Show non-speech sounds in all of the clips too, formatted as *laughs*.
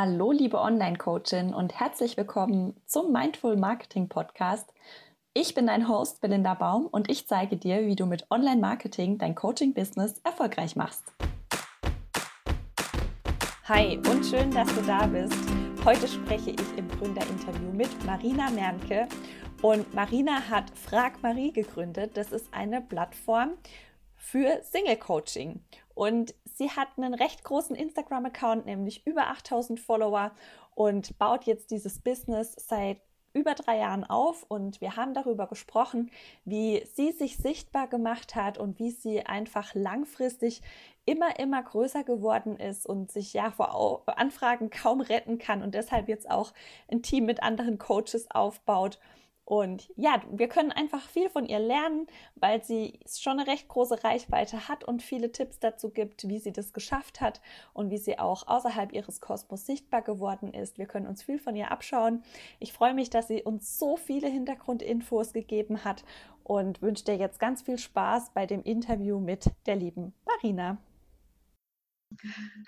Hallo, liebe Online-Coachin und herzlich willkommen zum Mindful Marketing Podcast. Ich bin dein Host Belinda Baum und ich zeige dir, wie du mit Online-Marketing dein Coaching-Business erfolgreich machst. Hi und schön, dass du da bist. Heute spreche ich im Gründerinterview mit Marina Mernke und Marina hat Frag Marie gegründet. Das ist eine Plattform für Single Coaching und sie hat einen recht großen Instagram-Account, nämlich über 8000 Follower und baut jetzt dieses Business seit über drei Jahren auf. Und wir haben darüber gesprochen, wie sie sich sichtbar gemacht hat und wie sie einfach langfristig immer, immer größer geworden ist und sich ja vor Anfragen kaum retten kann und deshalb jetzt auch ein Team mit anderen Coaches aufbaut und ja, wir können einfach viel von ihr lernen, weil sie schon eine recht große Reichweite hat und viele Tipps dazu gibt, wie sie das geschafft hat und wie sie auch außerhalb ihres Kosmos sichtbar geworden ist. Wir können uns viel von ihr abschauen. Ich freue mich, dass sie uns so viele Hintergrundinfos gegeben hat und wünsche dir jetzt ganz viel Spaß bei dem Interview mit der lieben Marina.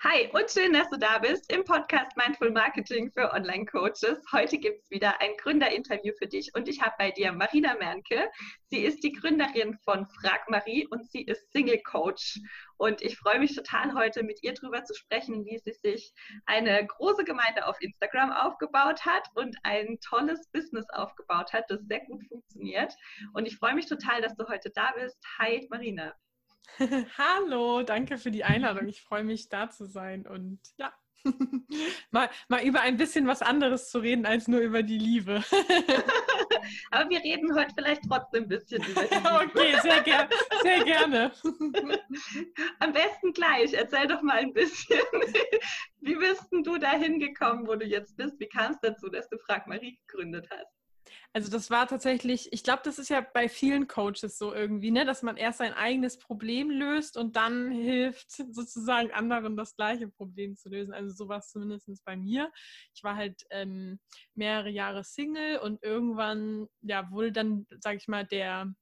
Hi und schön, dass du da bist im Podcast Mindful Marketing für Online-Coaches. Heute gibt es wieder ein Gründerinterview für dich und ich habe bei dir Marina Mernke. Sie ist die Gründerin von Frag Marie und sie ist Single Coach. Und ich freue mich total heute mit ihr darüber zu sprechen, wie sie sich eine große Gemeinde auf Instagram aufgebaut hat und ein tolles Business aufgebaut hat, das sehr gut funktioniert. Und ich freue mich total, dass du heute da bist. Hi Marina. *laughs* Hallo, danke für die Einladung. Ich freue mich, da zu sein und ja, *laughs* mal, mal über ein bisschen was anderes zu reden als nur über die Liebe. *laughs* Aber wir reden heute vielleicht trotzdem ein bisschen über die Liebe. Okay, sehr, ger sehr gerne. Am besten gleich. Erzähl doch mal ein bisschen. Wie bist du da hingekommen, wo du jetzt bist? Wie kam es dazu, dass du Frag Marie gegründet hast? Also das war tatsächlich, ich glaube, das ist ja bei vielen Coaches so irgendwie, ne, dass man erst sein eigenes Problem löst und dann hilft sozusagen anderen das gleiche Problem zu lösen. Also so war es zumindest bei mir. Ich war halt ähm, mehrere Jahre Single und irgendwann, ja, wurde dann, sage ich mal, der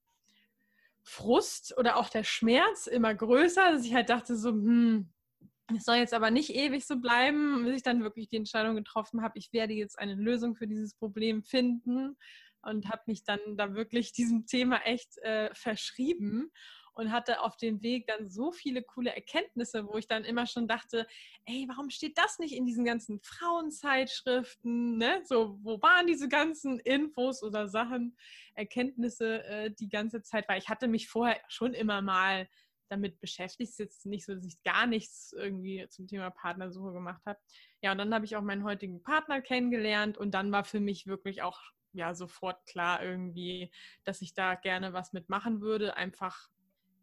Frust oder auch der Schmerz immer größer, dass ich halt dachte so, hm, es soll jetzt aber nicht ewig so bleiben, bis ich dann wirklich die Entscheidung getroffen habe, ich werde jetzt eine Lösung für dieses Problem finden und habe mich dann da wirklich *laughs* diesem Thema echt äh, verschrieben und hatte auf dem Weg dann so viele coole Erkenntnisse, wo ich dann immer schon dachte, ey, warum steht das nicht in diesen ganzen Frauenzeitschriften? Ne? So, wo waren diese ganzen Infos oder Sachen, Erkenntnisse äh, die ganze Zeit? Weil ich hatte mich vorher schon immer mal damit beschäftigt. Es jetzt nicht so, dass ich gar nichts irgendwie zum Thema Partnersuche gemacht habe. Ja, und dann habe ich auch meinen heutigen Partner kennengelernt und dann war für mich wirklich auch ja sofort klar irgendwie, dass ich da gerne was mitmachen würde. Einfach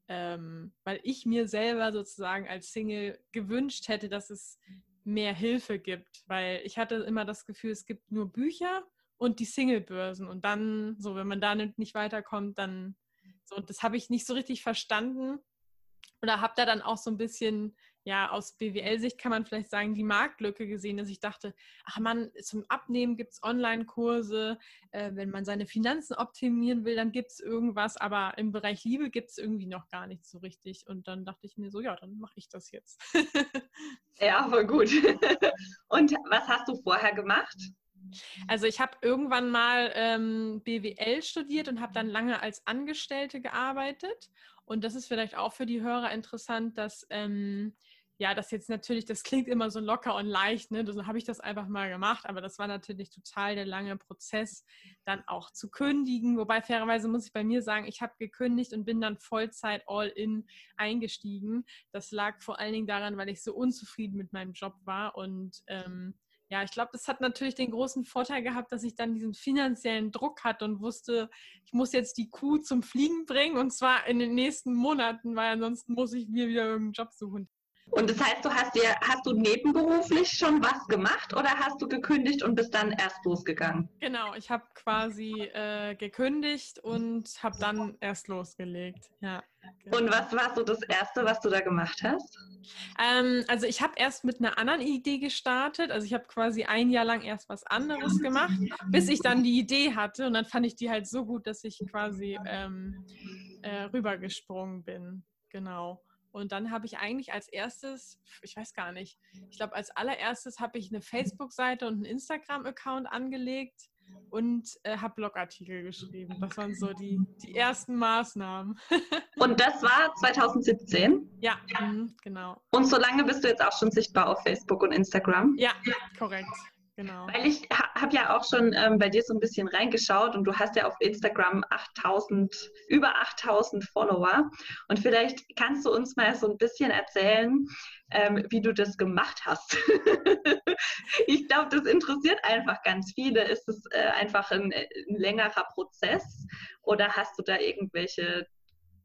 ähm, weil ich mir selber sozusagen als Single gewünscht hätte, dass es mehr Hilfe gibt, weil ich hatte immer das Gefühl, es gibt nur Bücher und die Singlebörsen. Und dann so, wenn man da nicht weiterkommt, dann so das habe ich nicht so richtig verstanden oder habe da dann auch so ein bisschen, ja, aus BWL-Sicht kann man vielleicht sagen, die Marktlücke gesehen, dass ich dachte, ach man, zum Abnehmen gibt es Online-Kurse, äh, wenn man seine Finanzen optimieren will, dann gibt es irgendwas, aber im Bereich Liebe gibt es irgendwie noch gar nichts so richtig. Und dann dachte ich mir so, ja, dann mache ich das jetzt. *laughs* ja, voll gut. *laughs* Und was hast du vorher gemacht? Also ich habe irgendwann mal ähm, BWL studiert und habe dann lange als Angestellte gearbeitet und das ist vielleicht auch für die Hörer interessant, dass ähm, ja, das jetzt natürlich, das klingt immer so locker und leicht, ne? So habe ich das einfach mal gemacht, aber das war natürlich total der lange Prozess, dann auch zu kündigen. Wobei fairerweise muss ich bei mir sagen, ich habe gekündigt und bin dann Vollzeit all in eingestiegen. Das lag vor allen Dingen daran, weil ich so unzufrieden mit meinem Job war und ähm, ja, ich glaube, das hat natürlich den großen Vorteil gehabt, dass ich dann diesen finanziellen Druck hatte und wusste, ich muss jetzt die Kuh zum Fliegen bringen und zwar in den nächsten Monaten, weil ansonsten muss ich mir wieder irgendeinen Job suchen. Und das heißt, du hast dir, hast du nebenberuflich schon was gemacht oder hast du gekündigt und bist dann erst losgegangen? Genau, ich habe quasi äh, gekündigt und habe dann erst losgelegt. Ja. Genau. Und was war so das Erste, was du da gemacht hast? Ähm, also ich habe erst mit einer anderen Idee gestartet. Also ich habe quasi ein Jahr lang erst was anderes gemacht, bis ich dann die Idee hatte. Und dann fand ich die halt so gut, dass ich quasi ähm, äh, rübergesprungen bin. Genau. Und dann habe ich eigentlich als erstes, ich weiß gar nicht, ich glaube als allererstes habe ich eine Facebook-Seite und einen Instagram-Account angelegt und äh, habe Blogartikel geschrieben. Das waren so die, die ersten Maßnahmen. *laughs* und das war 2017? Ja, mh, genau. Und so lange bist du jetzt auch schon sichtbar auf Facebook und Instagram? Ja, korrekt. Genau. Weil ich habe ja auch schon ähm, bei dir so ein bisschen reingeschaut und du hast ja auf Instagram 8000, über 8000 Follower. Und vielleicht kannst du uns mal so ein bisschen erzählen, ähm, wie du das gemacht hast. *laughs* ich glaube, das interessiert einfach ganz viele. Ist es äh, einfach ein, ein längerer Prozess oder hast du da irgendwelche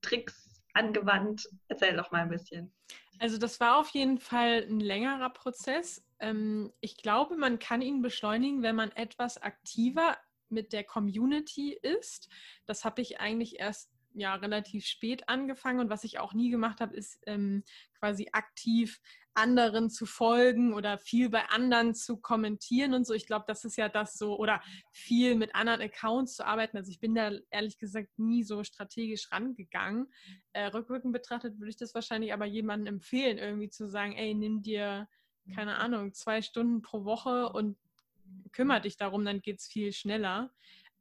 Tricks angewandt? Erzähl doch mal ein bisschen. Also das war auf jeden Fall ein längerer Prozess. Ähm, ich glaube, man kann ihn beschleunigen, wenn man etwas aktiver mit der Community ist. Das habe ich eigentlich erst ja relativ spät angefangen und was ich auch nie gemacht habe, ist ähm, quasi aktiv anderen zu folgen oder viel bei anderen zu kommentieren und so. Ich glaube, das ist ja das so oder viel mit anderen Accounts zu arbeiten. Also ich bin da ehrlich gesagt nie so strategisch rangegangen. Äh, rückwirkend betrachtet würde ich das wahrscheinlich aber jemandem empfehlen, irgendwie zu sagen, ey, nimm dir keine Ahnung, zwei Stunden pro Woche und kümmere dich darum, dann geht es viel schneller.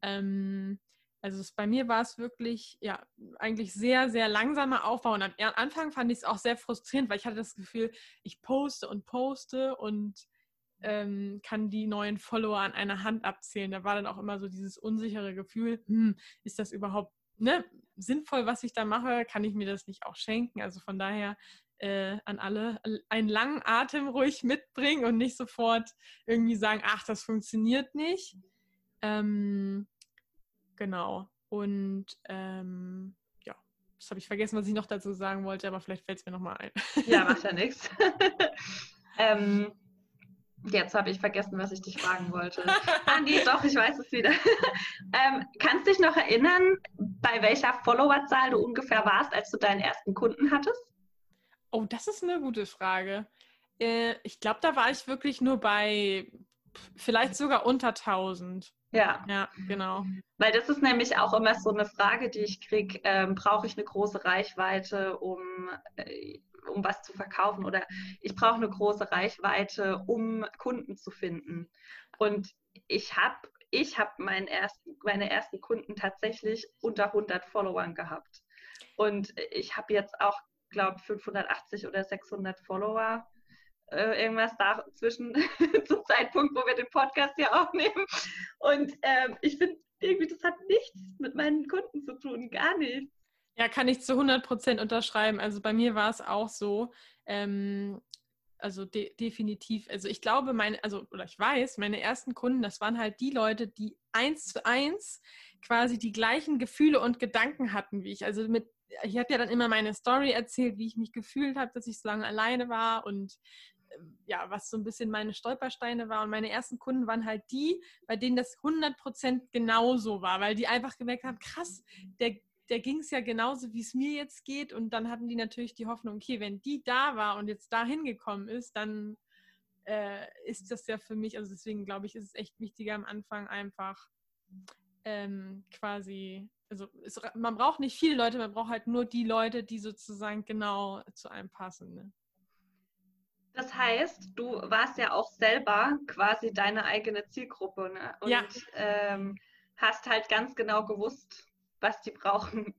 Ähm, also es, bei mir war es wirklich, ja, eigentlich sehr, sehr langsamer Aufbau. Und am Anfang fand ich es auch sehr frustrierend, weil ich hatte das Gefühl, ich poste und poste und ähm, kann die neuen Follower an einer Hand abzählen. Da war dann auch immer so dieses unsichere Gefühl, hm, ist das überhaupt ne, sinnvoll, was ich da mache? Kann ich mir das nicht auch schenken? Also von daher äh, an alle einen langen Atem ruhig mitbringen und nicht sofort irgendwie sagen, ach, das funktioniert nicht. Ähm, genau. Und ähm, ja, das habe ich vergessen, was ich noch dazu sagen wollte, aber vielleicht fällt es mir nochmal ein. Ja, macht ja *laughs* nichts. *laughs* ähm, Jetzt habe ich vergessen, was ich dich fragen wollte. ah, nee, doch, ich weiß es wieder. *laughs* ähm, kannst dich noch erinnern, bei welcher Followerzahl du ungefähr warst, als du deinen ersten Kunden hattest? Oh, das ist eine gute Frage. Äh, ich glaube, da war ich wirklich nur bei vielleicht sogar unter 1000. Ja. Ja, genau. Weil das ist nämlich auch immer so eine Frage, die ich kriege. Ähm, Brauche ich eine große Reichweite, um, äh, um was zu verkaufen? Oder ich brauche eine große Reichweite, um Kunden zu finden. Und ich habe ich hab meinen ersten, meine ersten Kunden tatsächlich unter 100 Followern gehabt. Und ich habe jetzt auch glaube 580 oder 600 Follower. Äh, irgendwas dazwischen *laughs* zum Zeitpunkt, wo wir den Podcast ja aufnehmen. Und ähm, ich finde irgendwie, das hat nichts mit meinen Kunden zu tun, gar nichts. Ja, kann ich zu 100 Prozent unterschreiben. Also bei mir war es auch so. Ähm, also de definitiv. Also ich glaube, meine, also oder ich weiß, meine ersten Kunden, das waren halt die Leute, die eins zu eins quasi die gleichen Gefühle und Gedanken hatten wie ich. Also mit ich habe ja dann immer meine Story erzählt, wie ich mich gefühlt habe, dass ich so lange alleine war und ähm, ja, was so ein bisschen meine Stolpersteine war. Und meine ersten Kunden waren halt die, bei denen das 100% genauso war, weil die einfach gemerkt haben, krass, der, der ging es ja genauso, wie es mir jetzt geht. Und dann hatten die natürlich die Hoffnung, okay, wenn die da war und jetzt da hingekommen ist, dann äh, ist das ja für mich, also deswegen glaube ich, ist es echt wichtiger am Anfang einfach ähm, quasi also es, man braucht nicht viele Leute, man braucht halt nur die Leute, die sozusagen genau zu einem passen. Ne? Das heißt, du warst ja auch selber quasi deine eigene Zielgruppe ne? und ja. ähm, hast halt ganz genau gewusst, was die brauchen.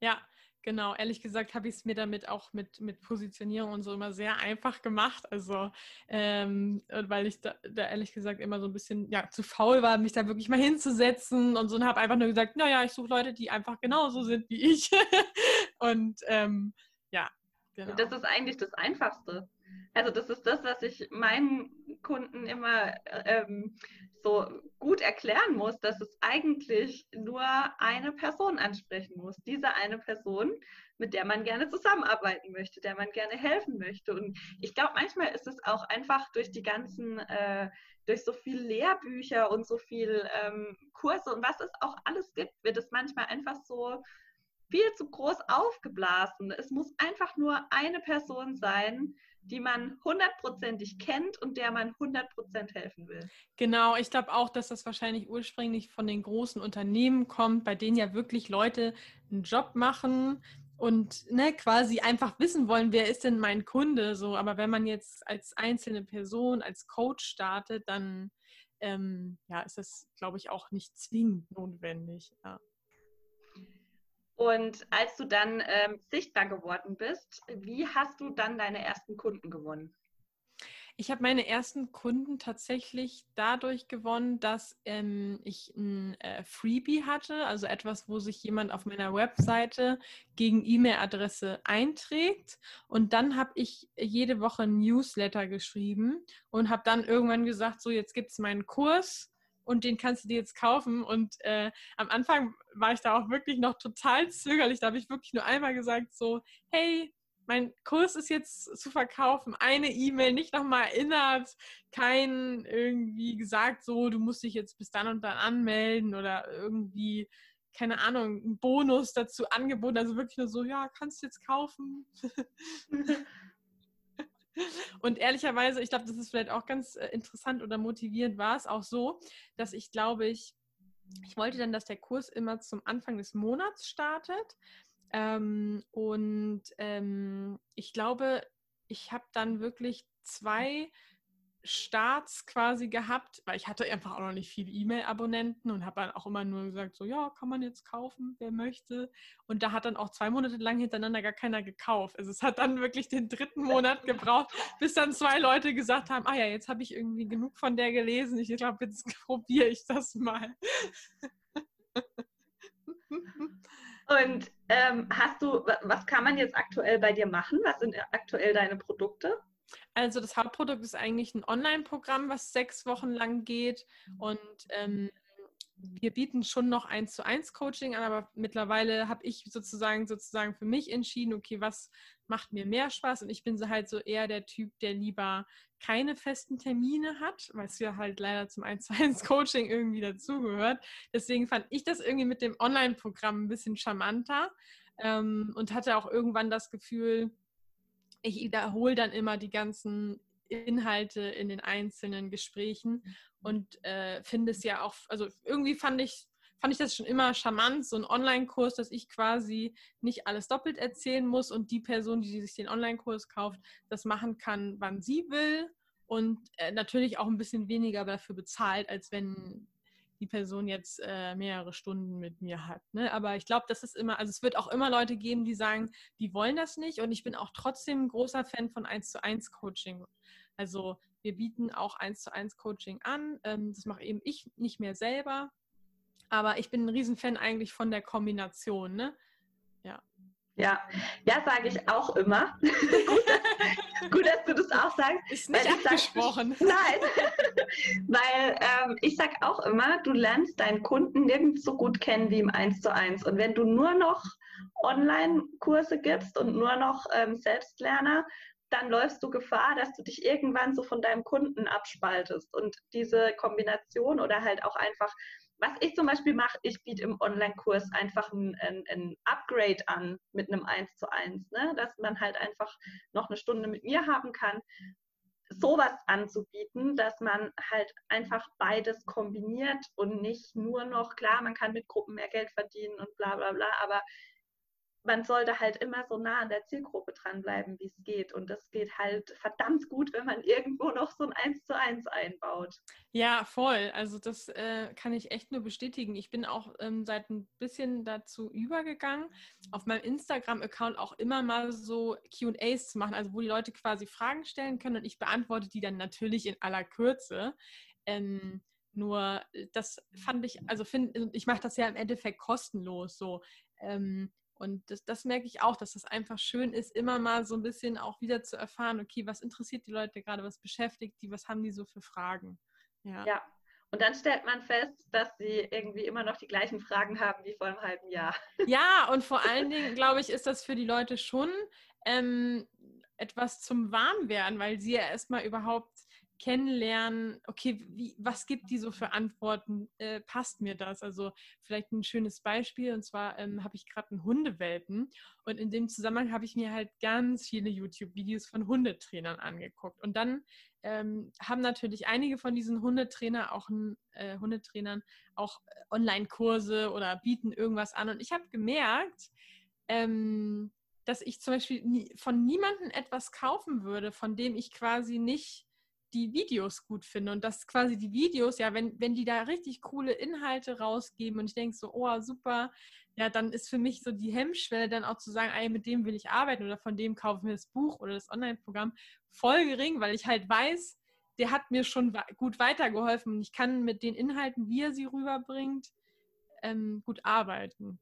Ja, Genau, ehrlich gesagt habe ich es mir damit auch mit, mit Positionierung und so immer sehr einfach gemacht. Also, ähm, weil ich da, da, ehrlich gesagt immer so ein bisschen ja, zu faul war, mich da wirklich mal hinzusetzen und so und habe einfach nur gesagt, naja, ich suche Leute, die einfach genauso sind wie ich. *laughs* und ähm, ja, genau. Das ist eigentlich das Einfachste. Also das ist das, was ich meinen Kunden immer ähm, so gut erklären muss, dass es eigentlich nur eine Person ansprechen muss. Diese eine Person, mit der man gerne zusammenarbeiten möchte, der man gerne helfen möchte. Und ich glaube, manchmal ist es auch einfach durch die ganzen, äh, durch so viele Lehrbücher und so viel ähm, Kurse und was es auch alles gibt, wird es manchmal einfach so viel zu groß aufgeblasen. Es muss einfach nur eine Person sein, die man hundertprozentig kennt und der man hundertprozentig helfen will. Genau, ich glaube auch, dass das wahrscheinlich ursprünglich von den großen Unternehmen kommt, bei denen ja wirklich Leute einen Job machen und ne, quasi einfach wissen wollen, wer ist denn mein Kunde so. Aber wenn man jetzt als einzelne Person, als Coach startet, dann ähm, ja, ist das, glaube ich, auch nicht zwingend notwendig. Ja. Und als du dann ähm, sichtbar geworden bist, wie hast du dann deine ersten Kunden gewonnen? Ich habe meine ersten Kunden tatsächlich dadurch gewonnen, dass ähm, ich ein äh, Freebie hatte, also etwas, wo sich jemand auf meiner Webseite gegen E-Mail-Adresse einträgt. Und dann habe ich jede Woche ein Newsletter geschrieben und habe dann irgendwann gesagt, so jetzt gibt es meinen Kurs und den kannst du dir jetzt kaufen. Und äh, am Anfang war ich da auch wirklich noch total zögerlich. Da habe ich wirklich nur einmal gesagt, so, hey, mein Kurs ist jetzt zu verkaufen, eine E-Mail, nicht nochmal erinnert, kein irgendwie gesagt, so, du musst dich jetzt bis dann und dann anmelden oder irgendwie, keine Ahnung, ein Bonus dazu angeboten. Also wirklich nur so, ja, kannst du jetzt kaufen. *laughs* *laughs* und ehrlicherweise, ich glaube, das ist vielleicht auch ganz äh, interessant oder motivierend, war es auch so, dass ich glaube, ich, ich wollte dann, dass der Kurs immer zum Anfang des Monats startet. Ähm, und ähm, ich glaube, ich habe dann wirklich zwei Starts quasi gehabt, weil ich hatte einfach auch noch nicht viele E-Mail-Abonnenten und habe dann auch immer nur gesagt, so ja, kann man jetzt kaufen, wer möchte. Und da hat dann auch zwei Monate lang hintereinander gar keiner gekauft. Also es hat dann wirklich den dritten Monat gebraucht, bis dann zwei Leute gesagt haben, ah ja, jetzt habe ich irgendwie genug von der gelesen. Ich glaube, jetzt *laughs* probiere ich das mal. Und ähm, hast du, was kann man jetzt aktuell bei dir machen? Was sind aktuell deine Produkte? Also das Hauptprodukt ist eigentlich ein Online-Programm, was sechs Wochen lang geht und ähm, wir bieten schon noch eins zu eins Coaching an, aber mittlerweile habe ich sozusagen sozusagen für mich entschieden, okay, was macht mir mehr Spaß? Und ich bin so halt so eher der Typ, der lieber keine festen Termine hat, weil es ja halt leider zum 1 zu 1 Coaching irgendwie dazugehört. Deswegen fand ich das irgendwie mit dem Online-Programm ein bisschen charmanter ähm, und hatte auch irgendwann das Gefühl, ich wiederhole dann immer die ganzen Inhalte in den einzelnen Gesprächen und äh, finde es ja auch, also irgendwie fand ich, fand ich das schon immer charmant, so ein Online-Kurs, dass ich quasi nicht alles doppelt erzählen muss und die Person, die sich den Online-Kurs kauft, das machen kann, wann sie will und äh, natürlich auch ein bisschen weniger dafür bezahlt, als wenn die Person jetzt äh, mehrere Stunden mit mir hat. Ne? Aber ich glaube, das ist immer, also es wird auch immer Leute geben, die sagen, die wollen das nicht. Und ich bin auch trotzdem ein großer Fan von 1 zu 1 Coaching. Also wir bieten auch 1 zu 1 Coaching an. Ähm, das mache eben ich nicht mehr selber. Aber ich bin ein Riesenfan eigentlich von der Kombination. Ne? Ja. Ja, ja, sage ich auch immer. *laughs* Gut, dass du das auch sagst. Ist nicht abgesprochen. Sag, *laughs* nein, *laughs* weil ähm, ich sage auch immer, du lernst deinen Kunden nirgends so gut kennen wie im 1 zu 1. Und wenn du nur noch Online-Kurse gibst und nur noch ähm, Selbstlerner, dann läufst du Gefahr, dass du dich irgendwann so von deinem Kunden abspaltest. Und diese Kombination oder halt auch einfach, was ich zum Beispiel mache, ich biete im Online-Kurs einfach ein, ein, ein, Upgrade an mit einem 1 zu 1, ne? dass man halt einfach noch eine Stunde mit mir haben kann. Sowas anzubieten, dass man halt einfach beides kombiniert und nicht nur noch, klar, man kann mit Gruppen mehr Geld verdienen und bla bla bla, aber man sollte halt immer so nah an der Zielgruppe dranbleiben, wie es geht. Und das geht halt verdammt gut, wenn man irgendwo noch so ein Eins zu eins einbaut. Ja, voll. Also das äh, kann ich echt nur bestätigen. Ich bin auch ähm, seit ein bisschen dazu übergegangen, auf meinem Instagram-Account auch immer mal so QAs zu machen, also wo die Leute quasi Fragen stellen können und ich beantworte die dann natürlich in aller Kürze. Ähm, nur äh, das fand ich, also finde ich mache das ja im Endeffekt kostenlos so. Ähm, und das, das, merke ich auch, dass das einfach schön ist, immer mal so ein bisschen auch wieder zu erfahren, okay, was interessiert die Leute gerade, was beschäftigt die, was haben die so für Fragen. Ja. ja. Und dann stellt man fest, dass sie irgendwie immer noch die gleichen Fragen haben wie vor einem halben Jahr. *laughs* Ja, und vor allen Dingen, glaube ich, ist das für die Leute schon ähm, etwas zum Warmwerden, weil sie ja erstmal überhaupt kennenlernen, okay, wie, was gibt die so für Antworten? Äh, passt mir das? Also vielleicht ein schönes Beispiel, und zwar ähm, habe ich gerade einen Hundewelpen und in dem Zusammenhang habe ich mir halt ganz viele YouTube-Videos von Hundetrainern angeguckt. Und dann ähm, haben natürlich einige von diesen Hundetrainer auch, äh, Hundetrainern auch äh, Online-Kurse oder bieten irgendwas an. Und ich habe gemerkt, ähm, dass ich zum Beispiel nie, von niemandem etwas kaufen würde, von dem ich quasi nicht die Videos gut finde und dass quasi die Videos, ja, wenn, wenn die da richtig coole Inhalte rausgeben und ich denke so, oh, super, ja, dann ist für mich so die Hemmschwelle dann auch zu sagen, ey, mit dem will ich arbeiten oder von dem kaufen wir das Buch oder das Online-Programm voll gering, weil ich halt weiß, der hat mir schon gut weitergeholfen und ich kann mit den Inhalten, wie er sie rüberbringt, ähm, gut arbeiten.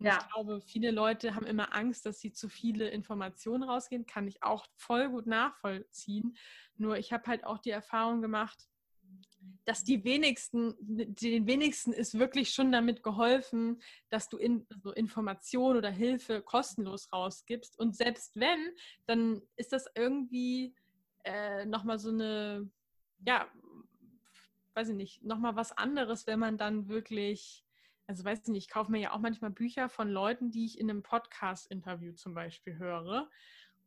Ja. Ich glaube, viele Leute haben immer Angst, dass sie zu viele Informationen rausgehen. Kann ich auch voll gut nachvollziehen. Nur ich habe halt auch die Erfahrung gemacht, dass die wenigsten, den wenigsten ist wirklich schon damit geholfen, dass du in, also Information oder Hilfe kostenlos rausgibst. Und selbst wenn, dann ist das irgendwie äh, nochmal so eine, ja, weiß ich nicht, nochmal was anderes, wenn man dann wirklich also weiß ich nicht, ich kaufe mir ja auch manchmal Bücher von Leuten, die ich in einem Podcast-Interview zum Beispiel höre.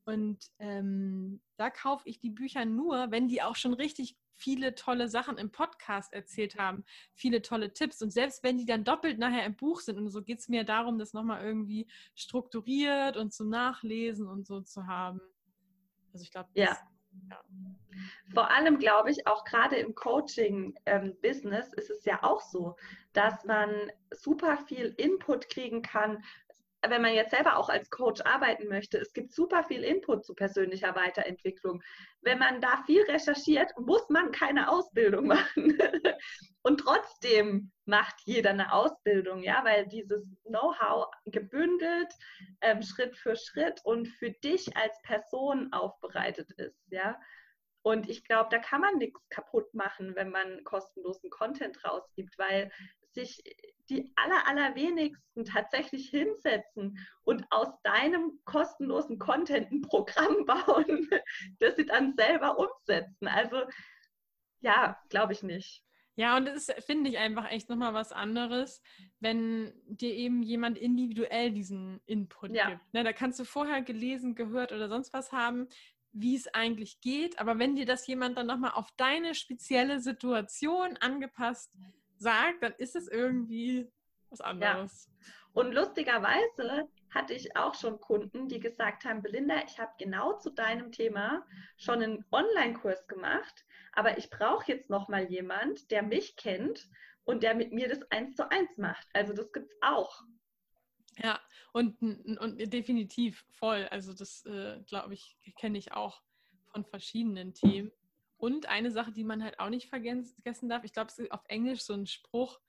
Und ähm, da kaufe ich die Bücher nur, wenn die auch schon richtig viele tolle Sachen im Podcast erzählt haben, viele tolle Tipps. Und selbst wenn die dann doppelt nachher im Buch sind und so geht es mir darum, das nochmal irgendwie strukturiert und zum Nachlesen und so zu haben. Also ich glaube, ja. ja. Vor allem glaube ich, auch gerade im Coaching-Business ähm, ist es ja auch so, dass man super viel Input kriegen kann, wenn man jetzt selber auch als Coach arbeiten möchte. Es gibt super viel Input zu persönlicher Weiterentwicklung. Wenn man da viel recherchiert, muss man keine Ausbildung *laughs* machen. Und trotzdem macht jeder eine Ausbildung, ja, weil dieses Know-how gebündelt, ähm, Schritt für Schritt und für dich als Person aufbereitet ist, ja. Und ich glaube, da kann man nichts kaputt machen, wenn man kostenlosen Content rausgibt, weil sich die aller, allerwenigsten tatsächlich hinsetzen und aus deinem kostenlosen Content ein Programm *laughs* bauen, das sie dann selber umsetzen. Also ja, glaube ich nicht. Ja, und das finde ich einfach echt nochmal was anderes, wenn dir eben jemand individuell diesen Input ja. gibt. Ne, da kannst du vorher gelesen, gehört oder sonst was haben wie es eigentlich geht. Aber wenn dir das jemand dann nochmal auf deine spezielle Situation angepasst sagt, dann ist es irgendwie was anderes. Ja. Und lustigerweise hatte ich auch schon Kunden, die gesagt haben, Belinda, ich habe genau zu deinem Thema schon einen Online-Kurs gemacht, aber ich brauche jetzt nochmal jemand, der mich kennt und der mit mir das eins zu eins macht. Also das gibt es auch. Ja, und, und definitiv voll. Also das, äh, glaube ich, kenne ich auch von verschiedenen Themen. Und eine Sache, die man halt auch nicht vergessen darf, ich glaube, es ist auf Englisch so ein Spruch,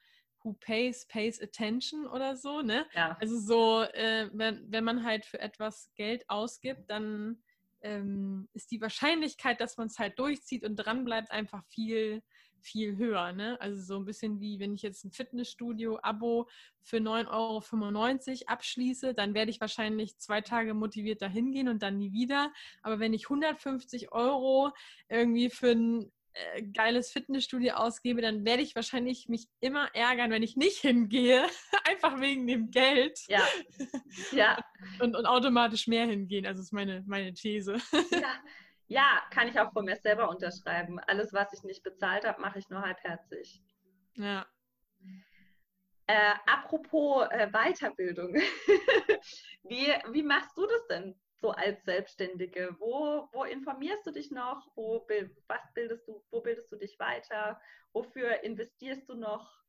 who pays, pays attention oder so, ne? Ja. Also so, äh, wenn, wenn man halt für etwas Geld ausgibt, dann ähm, ist die Wahrscheinlichkeit, dass man es halt durchzieht und dranbleibt, einfach viel, viel höher. Ne? Also so ein bisschen wie, wenn ich jetzt ein Fitnessstudio-Abo für 9,95 Euro abschließe, dann werde ich wahrscheinlich zwei Tage motiviert dahin gehen und dann nie wieder. Aber wenn ich 150 Euro irgendwie für ein äh, geiles Fitnessstudio ausgebe, dann werde ich wahrscheinlich mich immer ärgern, wenn ich nicht *laughs* hingehe, einfach wegen dem Geld. Ja. ja. *laughs* Und, und automatisch mehr hingehen. Also ist meine, meine These. *laughs* Ja. Ja, kann ich auch von mir selber unterschreiben. Alles, was ich nicht bezahlt habe, mache ich nur halbherzig. Ja. Äh, apropos äh, Weiterbildung. wie, wie machst du das denn so als Selbstständige? Wo, wo informierst du dich noch? Wo, was bildest du, wo bildest du dich weiter? Wofür investierst du noch?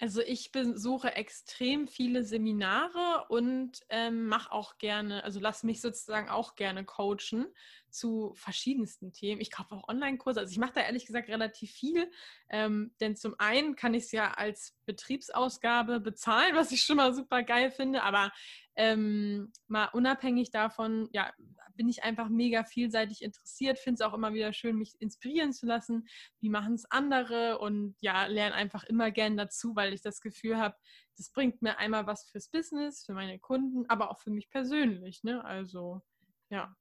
Also ich besuche extrem viele Seminare und ähm, mache auch gerne, also lass mich sozusagen auch gerne coachen zu verschiedensten Themen. Ich kaufe auch Online-Kurse. Also ich mache da ehrlich gesagt relativ viel, ähm, denn zum einen kann ich es ja als Betriebsausgabe bezahlen, was ich schon mal super geil finde, aber ähm, mal unabhängig davon, ja, bin ich einfach mega vielseitig interessiert, finde es auch immer wieder schön, mich inspirieren zu lassen. Wie machen es andere? Und ja, lerne einfach immer gern dazu, weil ich das Gefühl habe, das bringt mir einmal was fürs Business, für meine Kunden, aber auch für mich persönlich. Ne? Also, ja.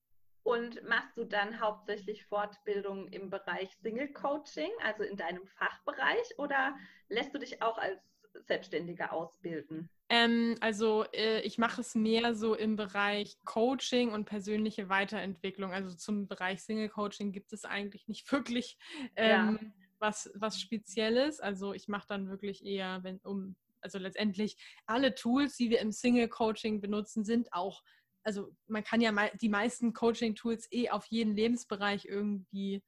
Und machst du dann hauptsächlich Fortbildung im Bereich Single Coaching, also in deinem Fachbereich, oder lässt du dich auch als Selbstständiger ausbilden? Ähm, also äh, ich mache es mehr so im Bereich Coaching und persönliche Weiterentwicklung. Also zum Bereich Single Coaching gibt es eigentlich nicht wirklich ähm. Was, was Spezielles. Also ich mache dann wirklich eher, wenn um also letztendlich alle Tools, die wir im Single-Coaching benutzen, sind auch, also man kann ja die meisten Coaching-Tools eh auf jeden Lebensbereich irgendwie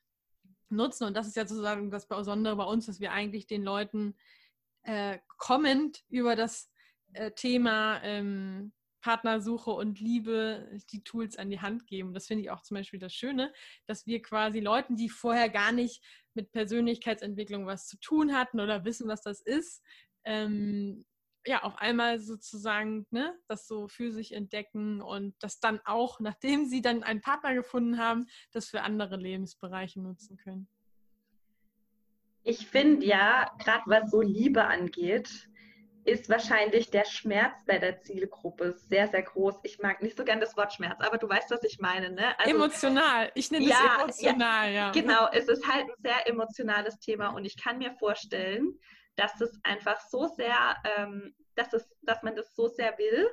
nutzen. Und das ist ja sozusagen das Besondere bei uns, dass wir eigentlich den Leuten äh, kommend über das äh, Thema ähm, Partnersuche und Liebe die Tools an die Hand geben. Das finde ich auch zum Beispiel das Schöne, dass wir quasi Leuten, die vorher gar nicht mit Persönlichkeitsentwicklung was zu tun hatten oder wissen, was das ist, ähm, ja, auf einmal sozusagen ne, das so für sich entdecken und das dann auch, nachdem sie dann einen Partner gefunden haben, das für andere Lebensbereiche nutzen können. Ich finde ja, gerade was so Liebe angeht, ist wahrscheinlich der Schmerz bei der Zielgruppe sehr, sehr groß. Ich mag nicht so gern das Wort Schmerz, aber du weißt, was ich meine. Ne? Also, emotional. Ich nenne ja, es emotional, ja, ja. Genau, es ist halt ein sehr emotionales Thema und ich kann mir vorstellen, dass es einfach so sehr, ähm, dass, es, dass man das so sehr will,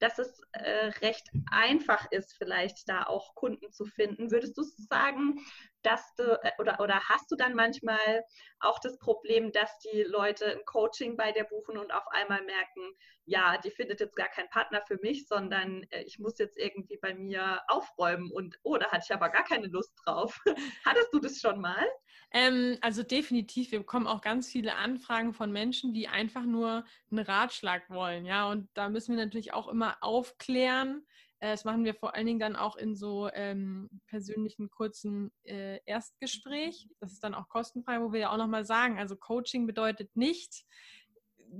dass es äh, recht einfach ist, vielleicht da auch Kunden zu finden. Würdest du sagen, dass du äh, oder, oder hast du dann manchmal auch das Problem, dass die Leute ein Coaching bei dir buchen und auf einmal merken, ja, die findet jetzt gar keinen Partner für mich, sondern äh, ich muss jetzt irgendwie bei mir aufräumen und oh, da hatte ich aber gar keine Lust drauf. *laughs* Hattest du das schon mal? Ähm, also definitiv, wir bekommen auch ganz viele Anfragen von Menschen, die einfach nur einen Ratschlag wollen, ja. Und da müssen wir natürlich auch immer aufklären. Äh, das machen wir vor allen Dingen dann auch in so ähm, persönlichen kurzen äh, Erstgespräch. Das ist dann auch kostenfrei, wo wir ja auch nochmal sagen, also Coaching bedeutet nicht,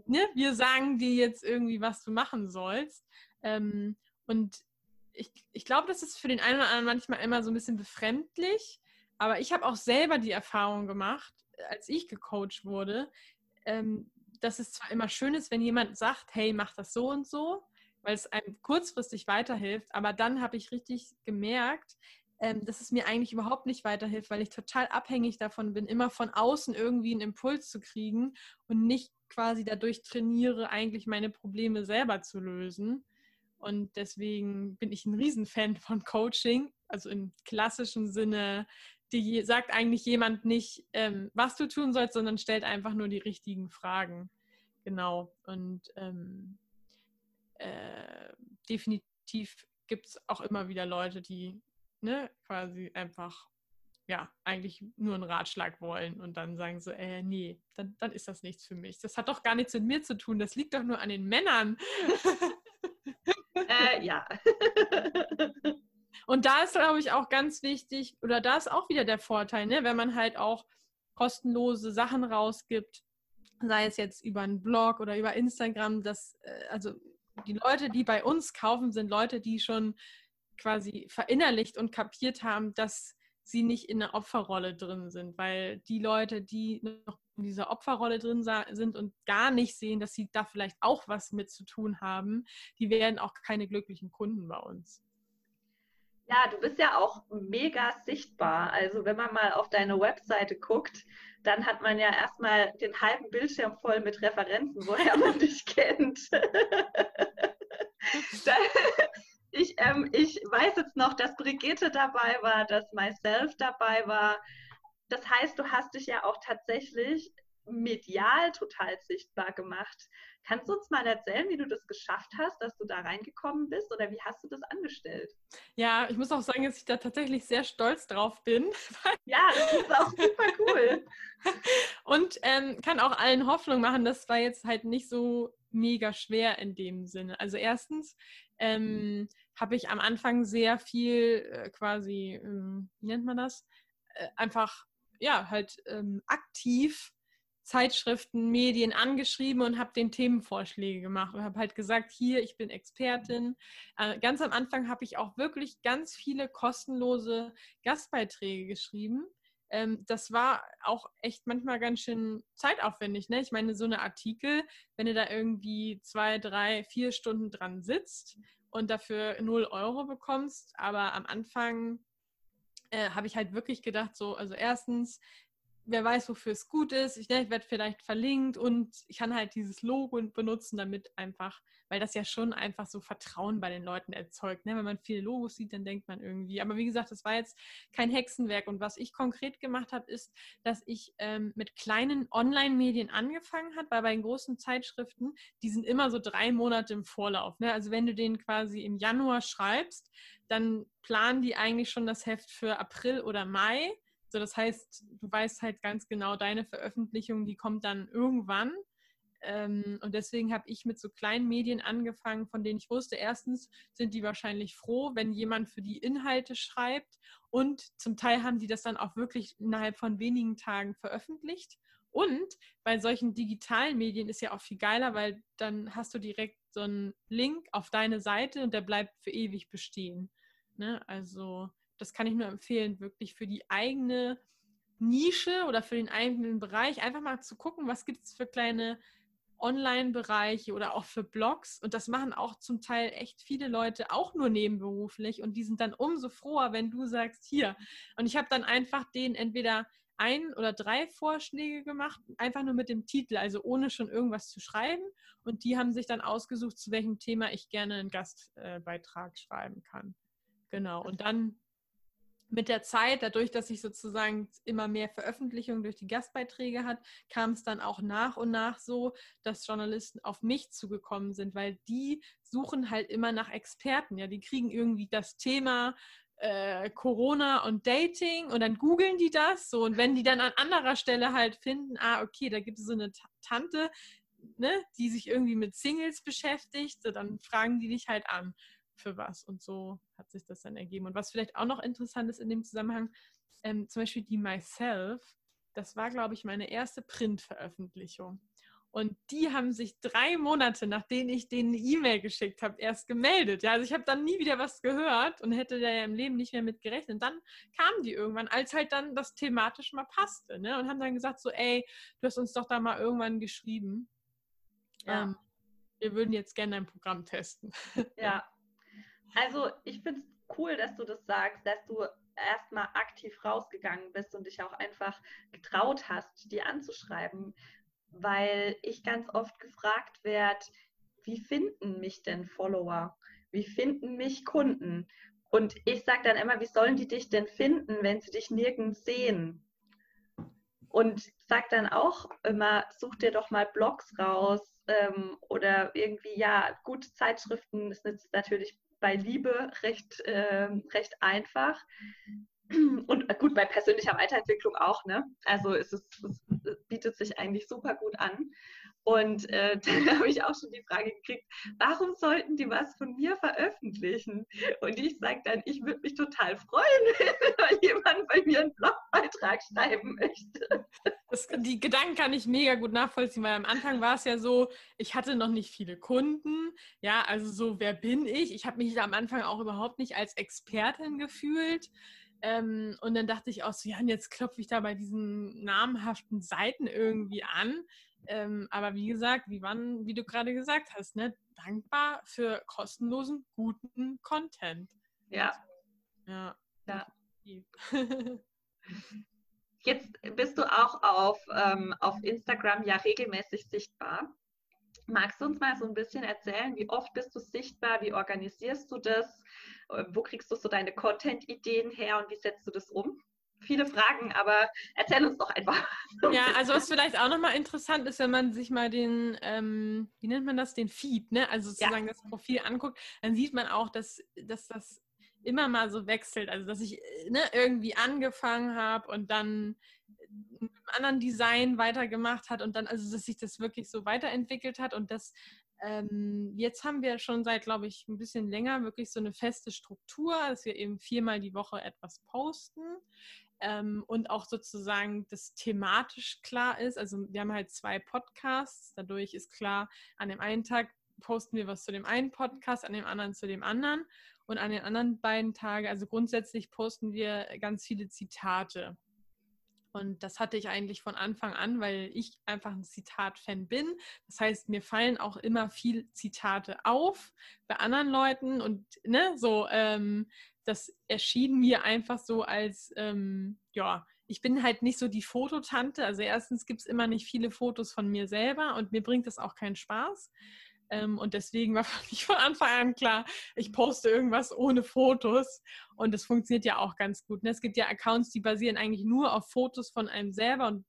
ne, wir sagen dir jetzt irgendwie, was du machen sollst. Ähm, und ich, ich glaube, das ist für den einen oder anderen manchmal immer so ein bisschen befremdlich, aber ich habe auch selber die Erfahrung gemacht, als ich gecoacht wurde, ähm, dass es zwar immer schön ist, wenn jemand sagt, hey, mach das so und so, weil es einem kurzfristig weiterhilft, aber dann habe ich richtig gemerkt, ähm, dass es mir eigentlich überhaupt nicht weiterhilft, weil ich total abhängig davon bin, immer von außen irgendwie einen Impuls zu kriegen und nicht quasi dadurch trainiere, eigentlich meine Probleme selber zu lösen. Und deswegen bin ich ein Riesenfan von Coaching, also im klassischen Sinne die sagt eigentlich jemand nicht, ähm, was du tun sollst, sondern stellt einfach nur die richtigen Fragen. Genau. Und ähm, äh, definitiv gibt es auch immer wieder Leute, die ne, quasi einfach ja, eigentlich nur einen Ratschlag wollen und dann sagen so, äh, nee, dann, dann ist das nichts für mich. Das hat doch gar nichts mit mir zu tun, das liegt doch nur an den Männern. *laughs* äh, ja. Und da ist, glaube ich, auch ganz wichtig, oder da ist auch wieder der Vorteil, ne, wenn man halt auch kostenlose Sachen rausgibt, sei es jetzt über einen Blog oder über Instagram, dass, äh, also die Leute, die bei uns kaufen, sind Leute, die schon quasi verinnerlicht und kapiert haben, dass sie nicht in der Opferrolle drin sind, weil die Leute, die noch in dieser Opferrolle drin sind und gar nicht sehen, dass sie da vielleicht auch was mit zu tun haben, die werden auch keine glücklichen Kunden bei uns. Ja, du bist ja auch mega sichtbar. Also wenn man mal auf deine Webseite guckt, dann hat man ja erstmal den halben Bildschirm voll mit Referenzen, woher man *laughs* dich kennt. *laughs* ich, ähm, ich weiß jetzt noch, dass Brigitte dabei war, dass Myself dabei war. Das heißt, du hast dich ja auch tatsächlich medial total sichtbar gemacht. Kannst du uns mal erzählen, wie du das geschafft hast, dass du da reingekommen bist oder wie hast du das angestellt? Ja, ich muss auch sagen, dass ich da tatsächlich sehr stolz drauf bin. *laughs* ja, das ist auch super cool. Und ähm, kann auch allen Hoffnung machen, das war jetzt halt nicht so mega schwer in dem Sinne. Also erstens ähm, habe ich am Anfang sehr viel äh, quasi, ähm, wie nennt man das? Äh, einfach, ja, halt ähm, aktiv Zeitschriften, Medien angeschrieben und habe den Themenvorschläge gemacht und habe halt gesagt, hier, ich bin Expertin. Äh, ganz am Anfang habe ich auch wirklich ganz viele kostenlose Gastbeiträge geschrieben. Ähm, das war auch echt manchmal ganz schön zeitaufwendig. Ne? Ich meine, so eine Artikel, wenn du da irgendwie zwei, drei, vier Stunden dran sitzt und dafür 0 Euro bekommst, aber am Anfang äh, habe ich halt wirklich gedacht, so, also erstens, wer weiß, wofür es gut ist. Ich, ne, ich werde vielleicht verlinkt und ich kann halt dieses Logo benutzen, damit einfach, weil das ja schon einfach so Vertrauen bei den Leuten erzeugt. Ne? Wenn man viele Logos sieht, dann denkt man irgendwie. Aber wie gesagt, das war jetzt kein Hexenwerk. Und was ich konkret gemacht habe, ist, dass ich ähm, mit kleinen Online-Medien angefangen habe, weil bei den großen Zeitschriften, die sind immer so drei Monate im Vorlauf. Ne? Also wenn du den quasi im Januar schreibst, dann planen die eigentlich schon das Heft für April oder Mai so, das heißt, du weißt halt ganz genau, deine Veröffentlichung, die kommt dann irgendwann. Ähm, und deswegen habe ich mit so kleinen Medien angefangen, von denen ich wusste, erstens sind die wahrscheinlich froh, wenn jemand für die Inhalte schreibt. Und zum Teil haben die das dann auch wirklich innerhalb von wenigen Tagen veröffentlicht. Und bei solchen digitalen Medien ist ja auch viel geiler, weil dann hast du direkt so einen Link auf deine Seite und der bleibt für ewig bestehen. Ne? Also das kann ich nur empfehlen, wirklich für die eigene Nische oder für den eigenen Bereich einfach mal zu gucken, was gibt es für kleine Online-Bereiche oder auch für Blogs. Und das machen auch zum Teil echt viele Leute auch nur nebenberuflich. Und die sind dann umso froher, wenn du sagst, hier. Und ich habe dann einfach denen entweder ein oder drei Vorschläge gemacht, einfach nur mit dem Titel, also ohne schon irgendwas zu schreiben. Und die haben sich dann ausgesucht, zu welchem Thema ich gerne einen Gastbeitrag schreiben kann. Genau. Und dann mit der Zeit, dadurch, dass ich sozusagen immer mehr Veröffentlichungen durch die Gastbeiträge hat, kam es dann auch nach und nach so, dass Journalisten auf mich zugekommen sind, weil die suchen halt immer nach Experten. Ja, die kriegen irgendwie das Thema äh, Corona und Dating und dann googeln die das so und wenn die dann an anderer Stelle halt finden, ah okay, da gibt es so eine Tante, ne, die sich irgendwie mit Singles beschäftigt, so, dann fragen die dich halt an für was. Und so hat sich das dann ergeben. Und was vielleicht auch noch interessant ist in dem Zusammenhang, ähm, zum Beispiel die Myself, das war, glaube ich, meine erste Printveröffentlichung. Und die haben sich drei Monate, nachdem ich denen eine E-Mail geschickt habe, erst gemeldet. Ja, also ich habe dann nie wieder was gehört und hätte da ja im Leben nicht mehr mit gerechnet. Dann kamen die irgendwann, als halt dann das thematisch mal passte, ne? Und haben dann gesagt so, ey, du hast uns doch da mal irgendwann geschrieben. Ja. Ähm, wir würden jetzt gerne dein Programm testen. Ja, *laughs* Also ich finde es cool, dass du das sagst, dass du erstmal aktiv rausgegangen bist und dich auch einfach getraut hast, die anzuschreiben, weil ich ganz oft gefragt werde, wie finden mich denn Follower? Wie finden mich Kunden? Und ich sage dann immer, wie sollen die dich denn finden, wenn sie dich nirgends sehen? Und sage dann auch immer, such dir doch mal Blogs raus ähm, oder irgendwie, ja, gute Zeitschriften ist natürlich bei Liebe recht, äh, recht einfach. Und äh, gut, bei persönlicher Weiterentwicklung auch, ne? Also es, ist, es bietet sich eigentlich super gut an. Und äh, *laughs* dann habe ich auch schon die Frage gekriegt, warum sollten die was von mir veröffentlichen? Und ich sage dann, ich würde mich total freuen, *laughs* wenn jemand bei mir einen Blogbeitrag schreiben möchte. Das, die Gedanken kann ich mega gut nachvollziehen, weil am Anfang war es ja so, ich hatte noch nicht viele Kunden. Ja, also so, wer bin ich? Ich habe mich am Anfang auch überhaupt nicht als Expertin gefühlt. Ähm, und dann dachte ich auch so, ja, und jetzt klopfe ich da bei diesen namhaften Seiten irgendwie an. Ähm, aber wie gesagt, wie, wann, wie du gerade gesagt hast, ne, dankbar für kostenlosen, guten Content. Ja. Ja. ja. *laughs* Jetzt bist du auch auf, ähm, auf Instagram ja regelmäßig sichtbar. Magst du uns mal so ein bisschen erzählen, wie oft bist du sichtbar, wie organisierst du das, wo kriegst du so deine Content-Ideen her und wie setzt du das um? Viele Fragen, aber erzähl uns doch einfach. Ja, also was vielleicht auch nochmal interessant ist, wenn man sich mal den, ähm, wie nennt man das, den Feed, ne? also sozusagen ja. das Profil anguckt, dann sieht man auch, dass, dass das immer mal so wechselt. Also dass ich ne, irgendwie angefangen habe und dann mit einem anderen Design weitergemacht hat und dann, also dass sich das wirklich so weiterentwickelt hat und das ähm, jetzt haben wir schon seit, glaube ich, ein bisschen länger wirklich so eine feste Struktur, dass wir eben viermal die Woche etwas posten ähm, und auch sozusagen das thematisch klar ist. Also wir haben halt zwei Podcasts, dadurch ist klar, an dem einen Tag posten wir was zu dem einen Podcast, an dem anderen zu dem anderen und an den anderen beiden Tagen, also grundsätzlich posten wir ganz viele Zitate. Und das hatte ich eigentlich von Anfang an, weil ich einfach ein Zitat-Fan bin. Das heißt, mir fallen auch immer viel Zitate auf bei anderen Leuten und ne, so ähm, das erschien mir einfach so als, ähm, ja, ich bin halt nicht so die Fototante. Also erstens gibt es immer nicht viele Fotos von mir selber und mir bringt das auch keinen Spaß. Ähm, und deswegen war *laughs* für mich von Anfang an klar, ich poste irgendwas ohne Fotos. Und das funktioniert ja auch ganz gut. Ne? Es gibt ja Accounts, die basieren eigentlich nur auf Fotos von einem selber und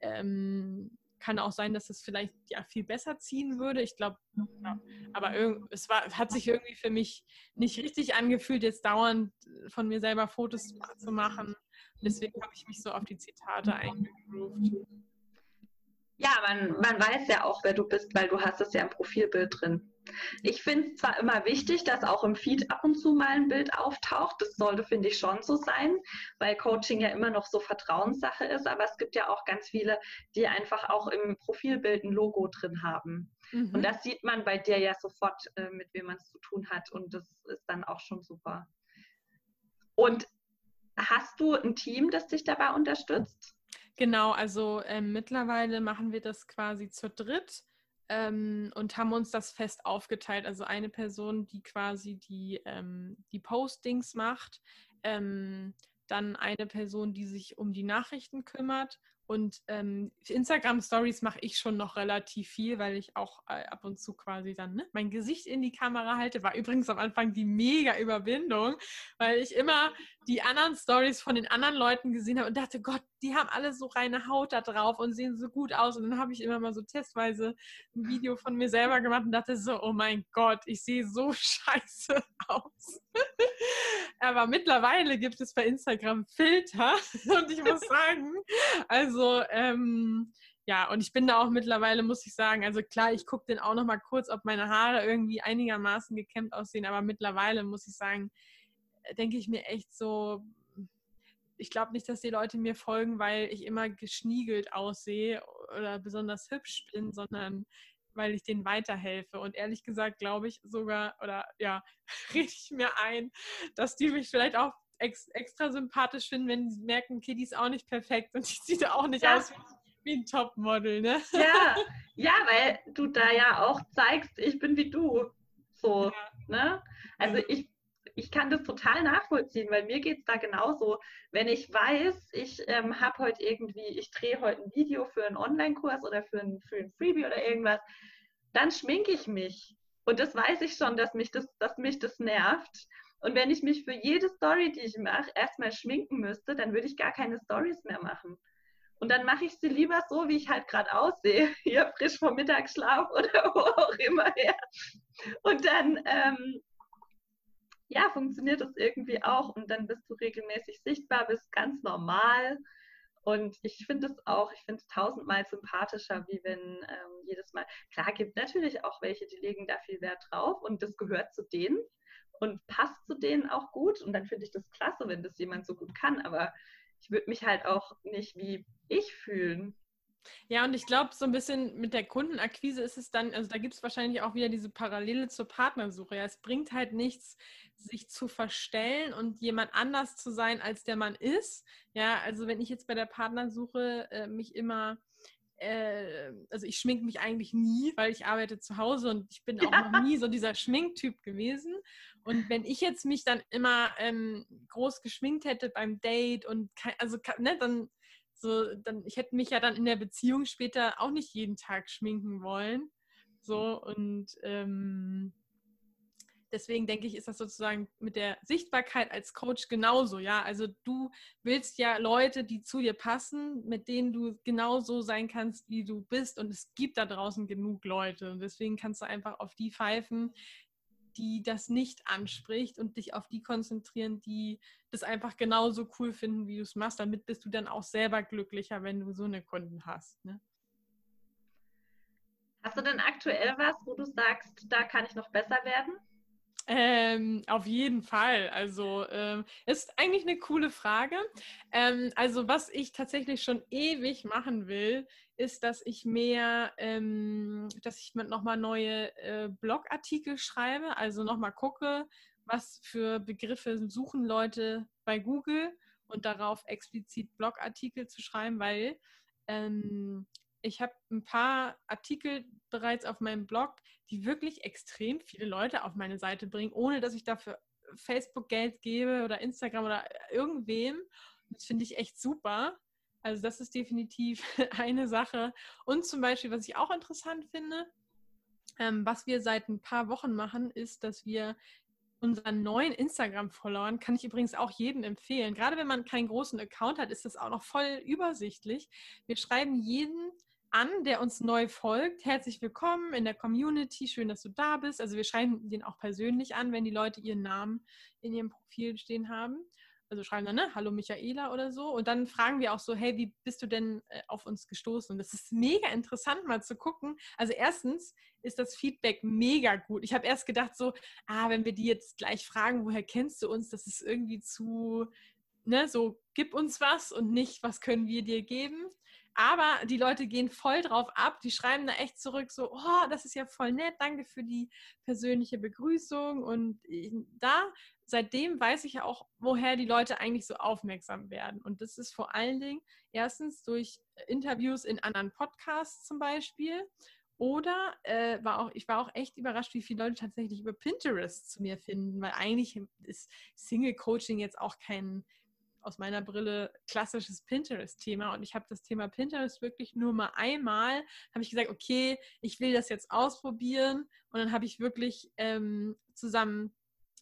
ähm, kann auch sein, dass es vielleicht ja viel besser ziehen würde. Ich glaube, ja. aber es war, hat sich irgendwie für mich nicht richtig angefühlt, jetzt dauernd von mir selber Fotos zu machen. Deswegen habe ich mich so auf die Zitate eingegroovt. Ja, man, man weiß ja auch, wer du bist, weil du hast es ja im Profilbild drin. Ich finde es zwar immer wichtig, dass auch im Feed ab und zu mal ein Bild auftaucht. Das sollte, finde ich, schon so sein, weil Coaching ja immer noch so Vertrauenssache ist. Aber es gibt ja auch ganz viele, die einfach auch im Profilbild ein Logo drin haben. Mhm. Und das sieht man bei dir ja sofort, äh, mit wem man es zu tun hat. Und das ist dann auch schon super. Und hast du ein Team, das dich dabei unterstützt? Genau, also ähm, mittlerweile machen wir das quasi zu dritt ähm, und haben uns das fest aufgeteilt. Also eine Person, die quasi die, ähm, die Postings macht, ähm, dann eine Person, die sich um die Nachrichten kümmert und ähm, Instagram Stories mache ich schon noch relativ viel, weil ich auch äh, ab und zu quasi dann ne, mein Gesicht in die Kamera halte. War übrigens am Anfang die mega Überwindung, weil ich immer die anderen Stories von den anderen Leuten gesehen habe und dachte, Gott, die haben alle so reine Haut da drauf und sehen so gut aus. Und dann habe ich immer mal so testweise ein Video von mir selber gemacht und dachte so, oh mein Gott, ich sehe so *laughs* scheiße aus. Aber mittlerweile gibt es bei Instagram Filter *laughs* und ich muss sagen, also ähm, ja, und ich bin da auch mittlerweile, muss ich sagen, also klar, ich gucke den auch noch mal kurz, ob meine Haare irgendwie einigermaßen gekämmt aussehen, aber mittlerweile muss ich sagen, denke ich mir echt so, ich glaube nicht, dass die Leute mir folgen, weil ich immer geschniegelt aussehe oder besonders hübsch bin, sondern weil ich denen weiterhelfe. Und ehrlich gesagt glaube ich sogar, oder ja, *laughs* rede ich mir ein, dass die mich vielleicht auch ex extra sympathisch finden, wenn sie merken, okay, die ist auch nicht perfekt und *laughs* die sieht auch nicht ja. aus wie ein Topmodel, ne? Ja, ja, weil du da ja auch zeigst, ich bin wie du. So, ja. ne? Also ich ich kann das total nachvollziehen, weil mir geht es da genauso. Wenn ich weiß, ich ähm, habe heute irgendwie, ich drehe heute ein Video für einen Online-Kurs oder für ein, für ein Freebie oder irgendwas, dann schminke ich mich. Und das weiß ich schon, dass mich das, dass mich das nervt. Und wenn ich mich für jede Story, die ich mache, erstmal schminken müsste, dann würde ich gar keine Stories mehr machen. Und dann mache ich sie lieber so, wie ich halt gerade aussehe, *laughs* hier frisch vom Mittagsschlaf oder wo auch immer her. Und dann ähm, ja, funktioniert das irgendwie auch und dann bist du regelmäßig sichtbar, bist ganz normal. Und ich finde es auch, ich finde es tausendmal sympathischer, wie wenn ähm, jedes Mal, klar, gibt natürlich auch welche, die legen da viel Wert drauf und das gehört zu denen und passt zu denen auch gut. Und dann finde ich das klasse, wenn das jemand so gut kann. Aber ich würde mich halt auch nicht wie ich fühlen. Ja, und ich glaube, so ein bisschen mit der Kundenakquise ist es dann, also da gibt es wahrscheinlich auch wieder diese Parallele zur Partnersuche. Ja, es bringt halt nichts, sich zu verstellen und jemand anders zu sein, als der man ist. Ja, also wenn ich jetzt bei der Partnersuche äh, mich immer äh, also ich schminke mich eigentlich nie, weil ich arbeite zu Hause und ich bin auch ja. noch nie so dieser Schminktyp gewesen. Und wenn ich jetzt mich dann immer ähm, groß geschminkt hätte beim Date und kein, also ne, dann so, dann, ich hätte mich ja dann in der Beziehung später auch nicht jeden Tag schminken wollen. So, und ähm, deswegen denke ich, ist das sozusagen mit der Sichtbarkeit als Coach genauso, ja. Also du willst ja Leute, die zu dir passen, mit denen du genauso sein kannst, wie du bist. Und es gibt da draußen genug Leute. Und deswegen kannst du einfach auf die pfeifen, die das nicht anspricht und dich auf die konzentrieren, die das einfach genauso cool finden, wie du es machst. Damit bist du dann auch selber glücklicher, wenn du so eine Kunden hast. Ne? Hast du denn aktuell was, wo du sagst, da kann ich noch besser werden? Ähm, auf jeden Fall. Also ähm, ist eigentlich eine coole Frage. Ähm, also was ich tatsächlich schon ewig machen will, ist, dass ich mehr, ähm, dass ich nochmal neue äh, Blogartikel schreibe. Also nochmal gucke, was für Begriffe suchen Leute bei Google und darauf explizit Blogartikel zu schreiben, weil ähm, ich habe ein paar Artikel bereits auf meinem Blog, die wirklich extrem viele Leute auf meine Seite bringen, ohne dass ich dafür Facebook Geld gebe oder Instagram oder irgendwem, Das finde ich echt super. Also das ist definitiv *laughs* eine Sache. Und zum Beispiel, was ich auch interessant finde, ähm, was wir seit ein paar Wochen machen, ist, dass wir unseren neuen Instagram-Followern, kann ich übrigens auch jedem empfehlen, gerade wenn man keinen großen Account hat, ist das auch noch voll übersichtlich. Wir schreiben jeden an, der uns neu folgt. Herzlich willkommen in der Community. Schön, dass du da bist. Also wir schreiben den auch persönlich an, wenn die Leute ihren Namen in ihrem Profil stehen haben also schreiben dann, ne, hallo Michaela oder so. Und dann fragen wir auch so, hey, wie bist du denn äh, auf uns gestoßen? Und das ist mega interessant, mal zu gucken. Also erstens ist das Feedback mega gut. Ich habe erst gedacht so, ah, wenn wir die jetzt gleich fragen, woher kennst du uns, das ist irgendwie zu, ne, so, gib uns was und nicht, was können wir dir geben. Aber die Leute gehen voll drauf ab. Die schreiben da echt zurück, so, oh, das ist ja voll nett, danke für die persönliche Begrüßung. Und da, seitdem weiß ich ja auch, woher die Leute eigentlich so aufmerksam werden. Und das ist vor allen Dingen erstens durch Interviews in anderen Podcasts zum Beispiel. Oder äh, war auch, ich war auch echt überrascht, wie viele Leute tatsächlich über Pinterest zu mir finden, weil eigentlich ist Single Coaching jetzt auch kein aus meiner Brille klassisches Pinterest-Thema und ich habe das Thema Pinterest wirklich nur mal einmal, habe ich gesagt, okay, ich will das jetzt ausprobieren und dann habe ich wirklich ähm, zusammen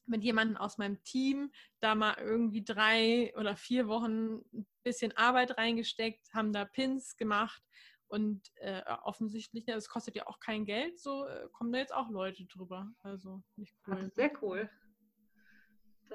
mit jemandem aus meinem Team da mal irgendwie drei oder vier Wochen ein bisschen Arbeit reingesteckt, haben da Pins gemacht und äh, offensichtlich, es kostet ja auch kein Geld, so äh, kommen da jetzt auch Leute drüber. Also nicht cool. Sehr cool.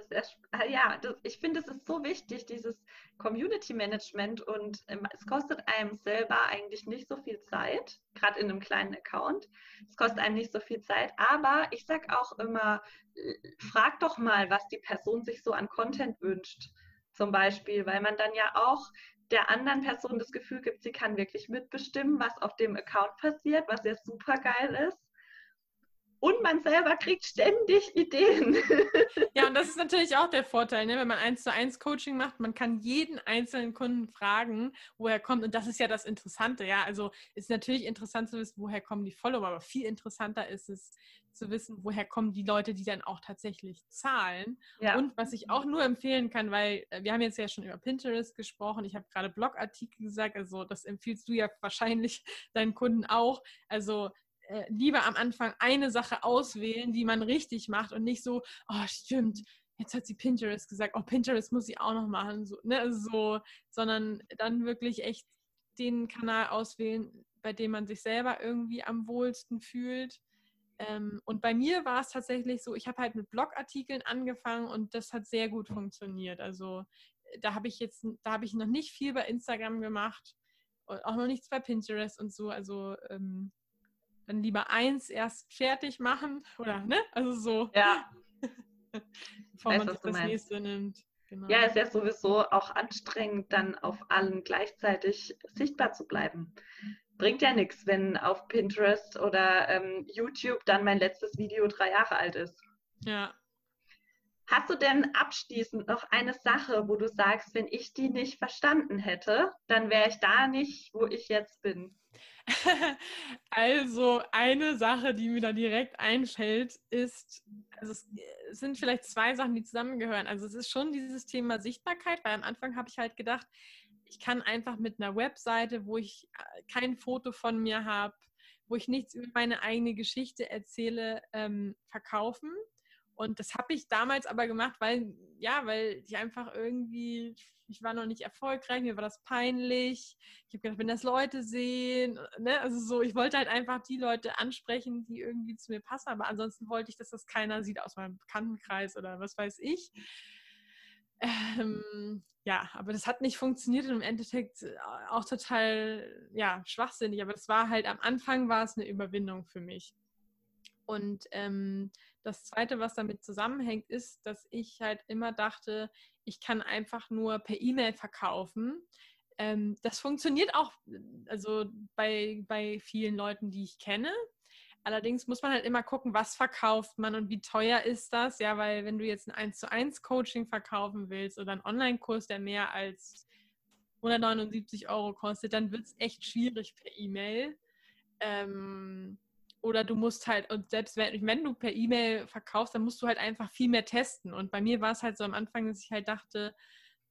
Ist, ah ja, das, ich finde, es ist so wichtig, dieses Community Management und ähm, es kostet einem selber eigentlich nicht so viel Zeit, gerade in einem kleinen Account. Es kostet einem nicht so viel Zeit, aber ich sage auch immer, äh, frag doch mal, was die Person sich so an Content wünscht, zum Beispiel, weil man dann ja auch der anderen Person das Gefühl gibt, sie kann wirklich mitbestimmen, was auf dem Account passiert, was ja super geil ist und man selber kriegt ständig Ideen. *laughs* Ja, und das ist natürlich auch der Vorteil, ne? wenn man eins zu eins Coaching macht, man kann jeden einzelnen Kunden fragen, woher kommt. Und das ist ja das Interessante, ja. Also ist natürlich interessant zu wissen, woher kommen die Follower, aber viel interessanter ist es zu wissen, woher kommen die Leute, die dann auch tatsächlich zahlen. Ja. Und was ich auch nur empfehlen kann, weil äh, wir haben jetzt ja schon über Pinterest gesprochen, ich habe gerade Blogartikel gesagt, also das empfiehlst du ja wahrscheinlich *laughs* deinen Kunden auch. Also äh, lieber am Anfang eine Sache auswählen, die man richtig macht und nicht so, oh stimmt, jetzt hat sie Pinterest gesagt, oh Pinterest muss sie auch noch machen, so, ne, so, sondern dann wirklich echt den Kanal auswählen, bei dem man sich selber irgendwie am wohlsten fühlt. Ähm, und bei mir war es tatsächlich so, ich habe halt mit Blogartikeln angefangen und das hat sehr gut funktioniert. Also da habe ich jetzt, da habe ich noch nicht viel bei Instagram gemacht und auch noch nichts bei Pinterest und so. Also ähm, dann lieber eins erst fertig machen oder ne? Also so. Ja. *laughs* bevor weiß, man sich das meinst. nächste nimmt. Genau. Ja, ist ja sowieso auch anstrengend, dann auf allen gleichzeitig sichtbar zu bleiben. Bringt ja nichts, wenn auf Pinterest oder ähm, YouTube dann mein letztes Video drei Jahre alt ist. Ja. Hast du denn abschließend noch eine Sache, wo du sagst, wenn ich die nicht verstanden hätte, dann wäre ich da nicht, wo ich jetzt bin? *laughs* Also eine Sache, die mir da direkt einfällt, ist, also es sind vielleicht zwei Sachen, die zusammengehören. Also es ist schon dieses Thema Sichtbarkeit, weil am Anfang habe ich halt gedacht, ich kann einfach mit einer Webseite, wo ich äh, kein Foto von mir habe, wo ich nichts über meine eigene Geschichte erzähle, ähm, verkaufen. Und das habe ich damals aber gemacht, weil, ja, weil ich einfach irgendwie, ich war noch nicht erfolgreich, mir war das peinlich. Ich habe gedacht, wenn das Leute sehen, ne, also so, ich wollte halt einfach die Leute ansprechen, die irgendwie zu mir passen, aber ansonsten wollte ich, dass das keiner sieht aus meinem Bekanntenkreis oder was weiß ich. Ähm, ja, aber das hat nicht funktioniert und im Endeffekt äh, auch total, ja, schwachsinnig. Aber das war halt am Anfang war es eine Überwindung für mich. Und ähm, das Zweite, was damit zusammenhängt, ist, dass ich halt immer dachte, ich kann einfach nur per E-Mail verkaufen. Ähm, das funktioniert auch also bei, bei vielen Leuten, die ich kenne. Allerdings muss man halt immer gucken, was verkauft man und wie teuer ist das. Ja, weil wenn du jetzt ein 1 zu 1 Coaching verkaufen willst oder einen Online-Kurs, der mehr als 179 Euro kostet, dann wird es echt schwierig per E-Mail. Ähm, oder du musst halt, und selbst wenn, wenn du per E-Mail verkaufst, dann musst du halt einfach viel mehr testen. Und bei mir war es halt so am Anfang, dass ich halt dachte,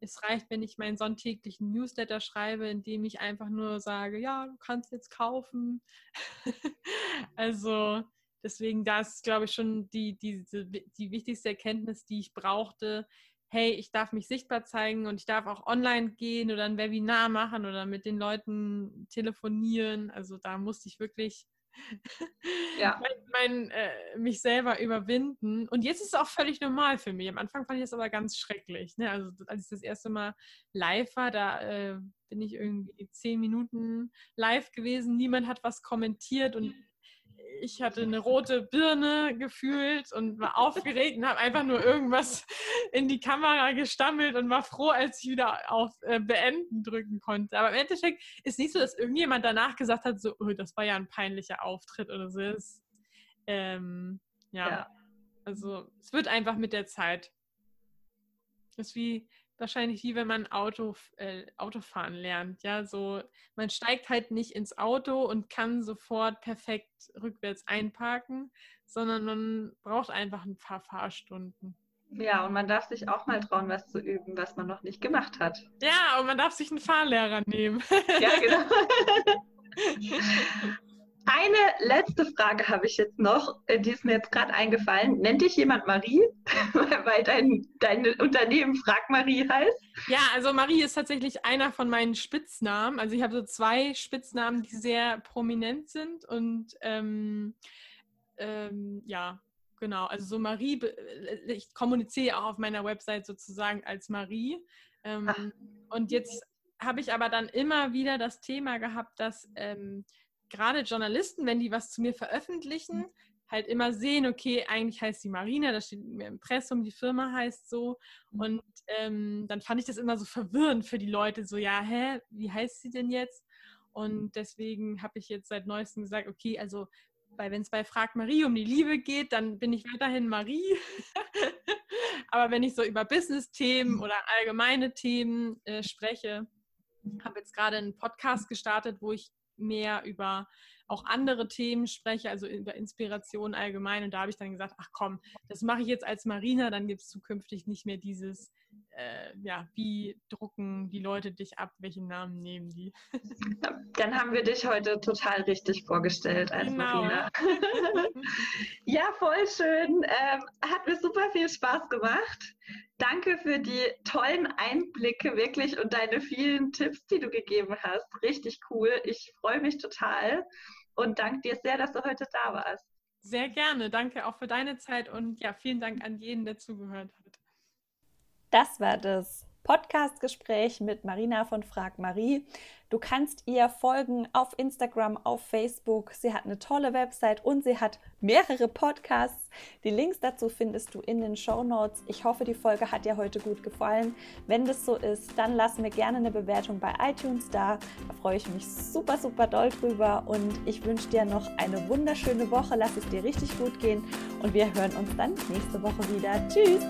es reicht, wenn ich meinen sonntäglichen Newsletter schreibe, in dem ich einfach nur sage, ja, du kannst jetzt kaufen. *laughs* also deswegen, das ist, glaube ich, schon die, die, die wichtigste Erkenntnis, die ich brauchte. Hey, ich darf mich sichtbar zeigen und ich darf auch online gehen oder ein Webinar machen oder mit den Leuten telefonieren. Also da musste ich wirklich ja. mein, mein, äh, mich selber überwinden. Und jetzt ist es auch völlig normal für mich. Am Anfang fand ich das aber ganz schrecklich. Ne? Also als ich das erste Mal live war, da äh, bin ich irgendwie zehn Minuten live gewesen. Niemand hat was kommentiert und ich hatte eine rote Birne gefühlt und war aufgeregt und habe einfach nur irgendwas *laughs* in die Kamera gestammelt und war froh, als ich wieder auf äh, Beenden drücken konnte. Aber im Endeffekt ist nicht so, dass irgendjemand danach gesagt hat, so, oh, das war ja ein peinlicher Auftritt oder so. Es, ähm, ja. ja. Also es wird einfach mit der Zeit. Das ist wie, wahrscheinlich wie wenn man Auto, äh, Autofahren lernt. Ja, so man steigt halt nicht ins Auto und kann sofort perfekt rückwärts einparken, sondern man braucht einfach ein paar Fahrstunden. Ja, und man darf sich auch mal trauen, was zu üben, was man noch nicht gemacht hat. Ja, und man darf sich einen Fahrlehrer nehmen. Ja, genau. *laughs* Eine letzte Frage habe ich jetzt noch, äh, die ist mir jetzt gerade eingefallen. Nennt dich jemand Marie, *laughs* weil dein, dein Unternehmen Frag Marie heißt? Ja, also Marie ist tatsächlich einer von meinen Spitznamen. Also ich habe so zwei Spitznamen, die sehr prominent sind und ähm, ähm, ja, genau. Also so Marie, äh, ich kommuniziere auch auf meiner Website sozusagen als Marie. Ähm, und jetzt habe ich aber dann immer wieder das Thema gehabt, dass ähm, gerade Journalisten, wenn die was zu mir veröffentlichen, mhm. halt immer sehen, okay, eigentlich heißt die Marina, da steht im Impressum, die Firma heißt so. Mhm. Und ähm, dann fand ich das immer so verwirrend für die Leute, so, ja, hä, wie heißt sie denn jetzt? Und deswegen habe ich jetzt seit neuestem gesagt, okay, also wenn es bei Frag Marie um die Liebe geht, dann bin ich weiterhin Marie. *laughs* Aber wenn ich so über Business-Themen mhm. oder allgemeine Themen äh, spreche, habe jetzt gerade einen Podcast gestartet, wo ich mehr über auch andere Themen spreche, also über Inspiration allgemein. Und da habe ich dann gesagt, ach komm, das mache ich jetzt als Marina, dann gibt es zukünftig nicht mehr dieses, äh, ja, wie drucken die Leute dich ab, welchen Namen nehmen die. *laughs* Dann haben wir dich heute total richtig vorgestellt als genau. Marina. *laughs* ja, voll schön. Ähm, hat mir super viel Spaß gemacht. Danke für die tollen Einblicke wirklich und deine vielen Tipps, die du gegeben hast. Richtig cool. Ich freue mich total und danke dir sehr, dass du heute da warst. Sehr gerne. Danke auch für deine Zeit und ja, vielen Dank an jeden, der zugehört hat. Das war das Podcast-Gespräch mit Marina von Frag Marie. Du kannst ihr folgen auf Instagram, auf Facebook. Sie hat eine tolle Website und sie hat mehrere Podcasts. Die Links dazu findest du in den Show Notes. Ich hoffe, die Folge hat dir heute gut gefallen. Wenn das so ist, dann lass mir gerne eine Bewertung bei iTunes da. Da freue ich mich super, super doll drüber und ich wünsche dir noch eine wunderschöne Woche. Lass es dir richtig gut gehen und wir hören uns dann nächste Woche wieder. Tschüss!